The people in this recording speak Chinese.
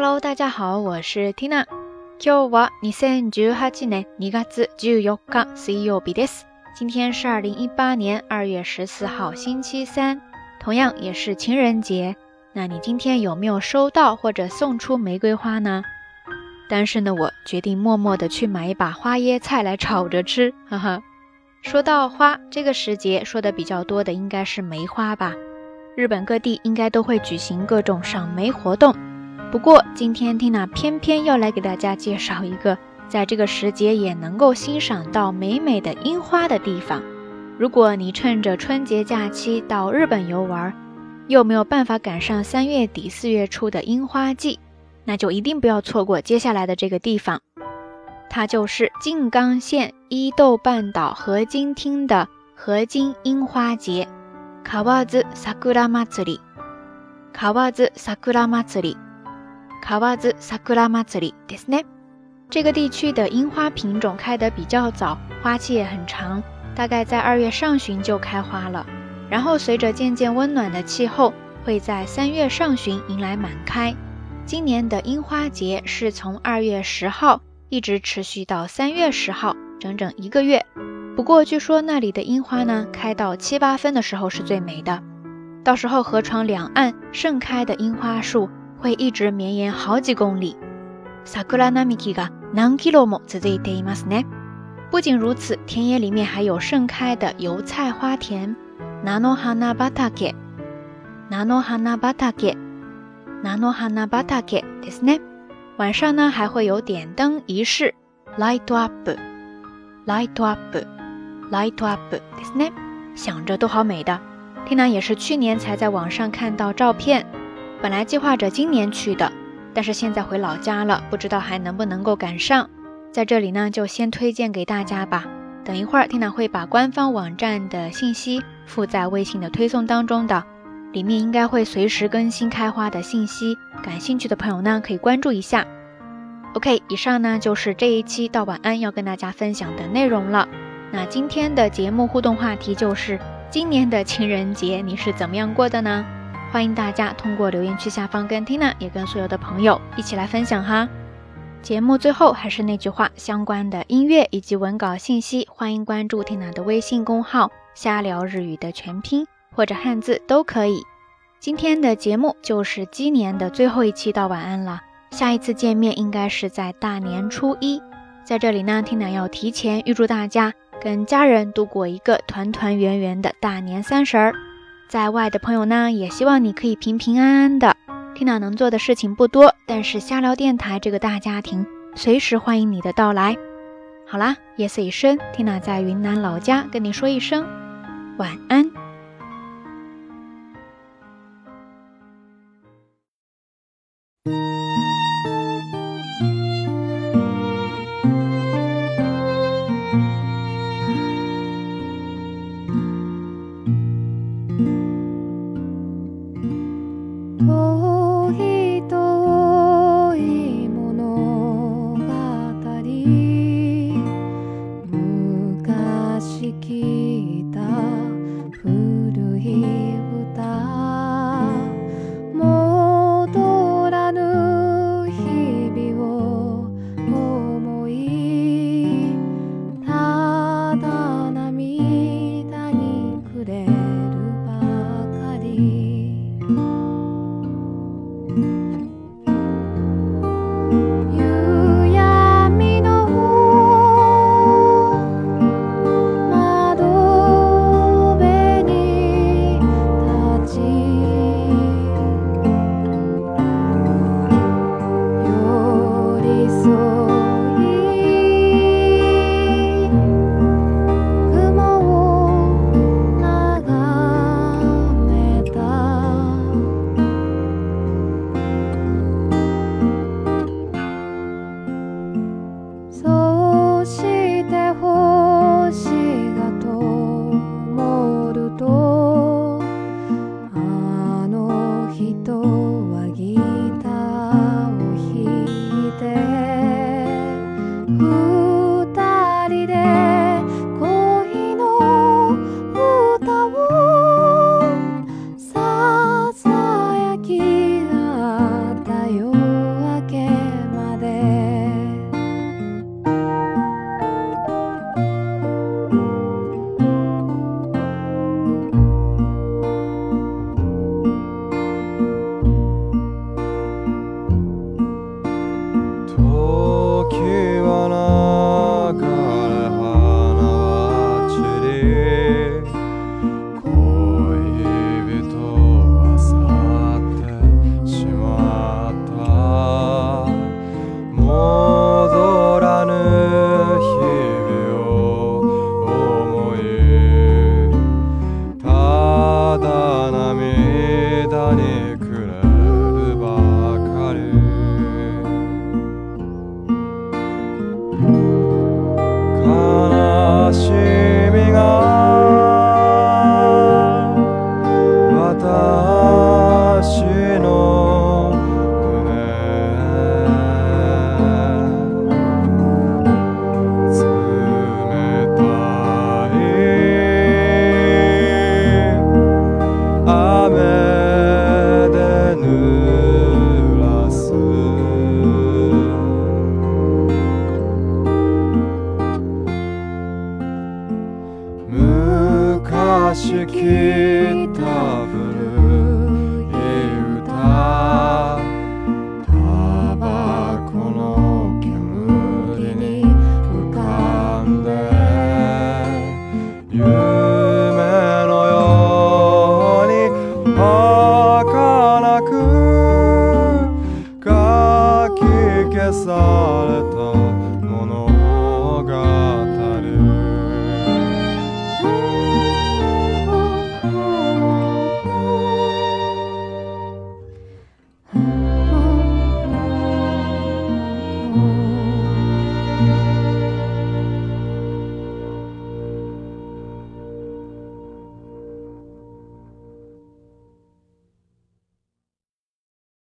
Hello，大家好，我是 Tina。今日は二千十八年二月十四日水曜日です。今天是二零一八年二月十四号，星期三，同样也是情人节。那你今天有没有收到或者送出玫瑰花呢？单身的我决定默默的去买一把花椰菜来炒着吃，哈哈。说到花，这个时节说的比较多的应该是梅花吧。日本各地应该都会举行各种赏梅活动。 不过今天缇娜偏偏要来给大家介绍一个，在这个时节也能够欣赏到美美的樱花的地方。如果你趁着春节假期到日本游玩，又没有办法赶上三月底四月初的樱花季，那就一定不要错过接下来的这个地方。它就是静冈县伊豆半岛河津町的河津樱花节。卡瓦兹萨库拉马兹里，卡瓦兹萨库拉马兹里，卡瓦兹萨库拉马兹里，对是呢。这个地区的樱花品种开得比较早，花期也很长，大概在二月上旬就开花了。然后随着渐渐温暖的气候，会在三月上旬迎来满开。今年的樱花节是从二月十号一直持续到三月十号，整整一个月。不过，据说那里的樱花呢，开到七八分的时候是最美的。到时候河床两岸盛开的樱花树会一直绵延好几公里。桜並木が何キロも続いていますね。不仅如此，田野里面还有盛开的油菜花田。菜の花畑、菜の花畑、菜の花畑ですね。晚上呢，还会有点灯仪式，light up，light up。Light up，ですね。想着都好美的。缇娜也是去年才在网上看到照片， 本来计划着今年去的，但是现在回老家了，不知道还能不能够赶上。在这里呢，就先推荐给大家吧。等一会儿，缇娜会把官方网站的信息附在微信的推送当中的，里面应该会随时更新开花的信息。感兴趣的朋友呢，可以关注一下。OK，以上呢就是这一期到晚安要跟大家分享的内容了。那今天的节目互动话题就是今年的情人节你是怎么样过的呢？欢迎大家通过留言区下方跟 Tina 也跟所有的朋友一起来分享哈。节目最后还是那句话，相关的音乐以及文稿信息，欢迎关注 Tina 的微信公号“瞎聊日语”的全拼或者汉字都可以。今天的节目就是今年的最后一期到晚安了，下一次见面应该是在大年初一，在这里呢，Tina 要提前预祝大家。跟家人度过一个团团圆圆的大年三十儿，在外的朋友呢，也希望你可以平平安安的。Tina 能做的事情不多，但是瞎聊电台这个大家庭，随时欢迎你的到来。好啦，夜色已深听娜在云南老家跟你说一声晚安。 다시 しきた古このタバコの煙に浮かんで夢のように儚くかき消された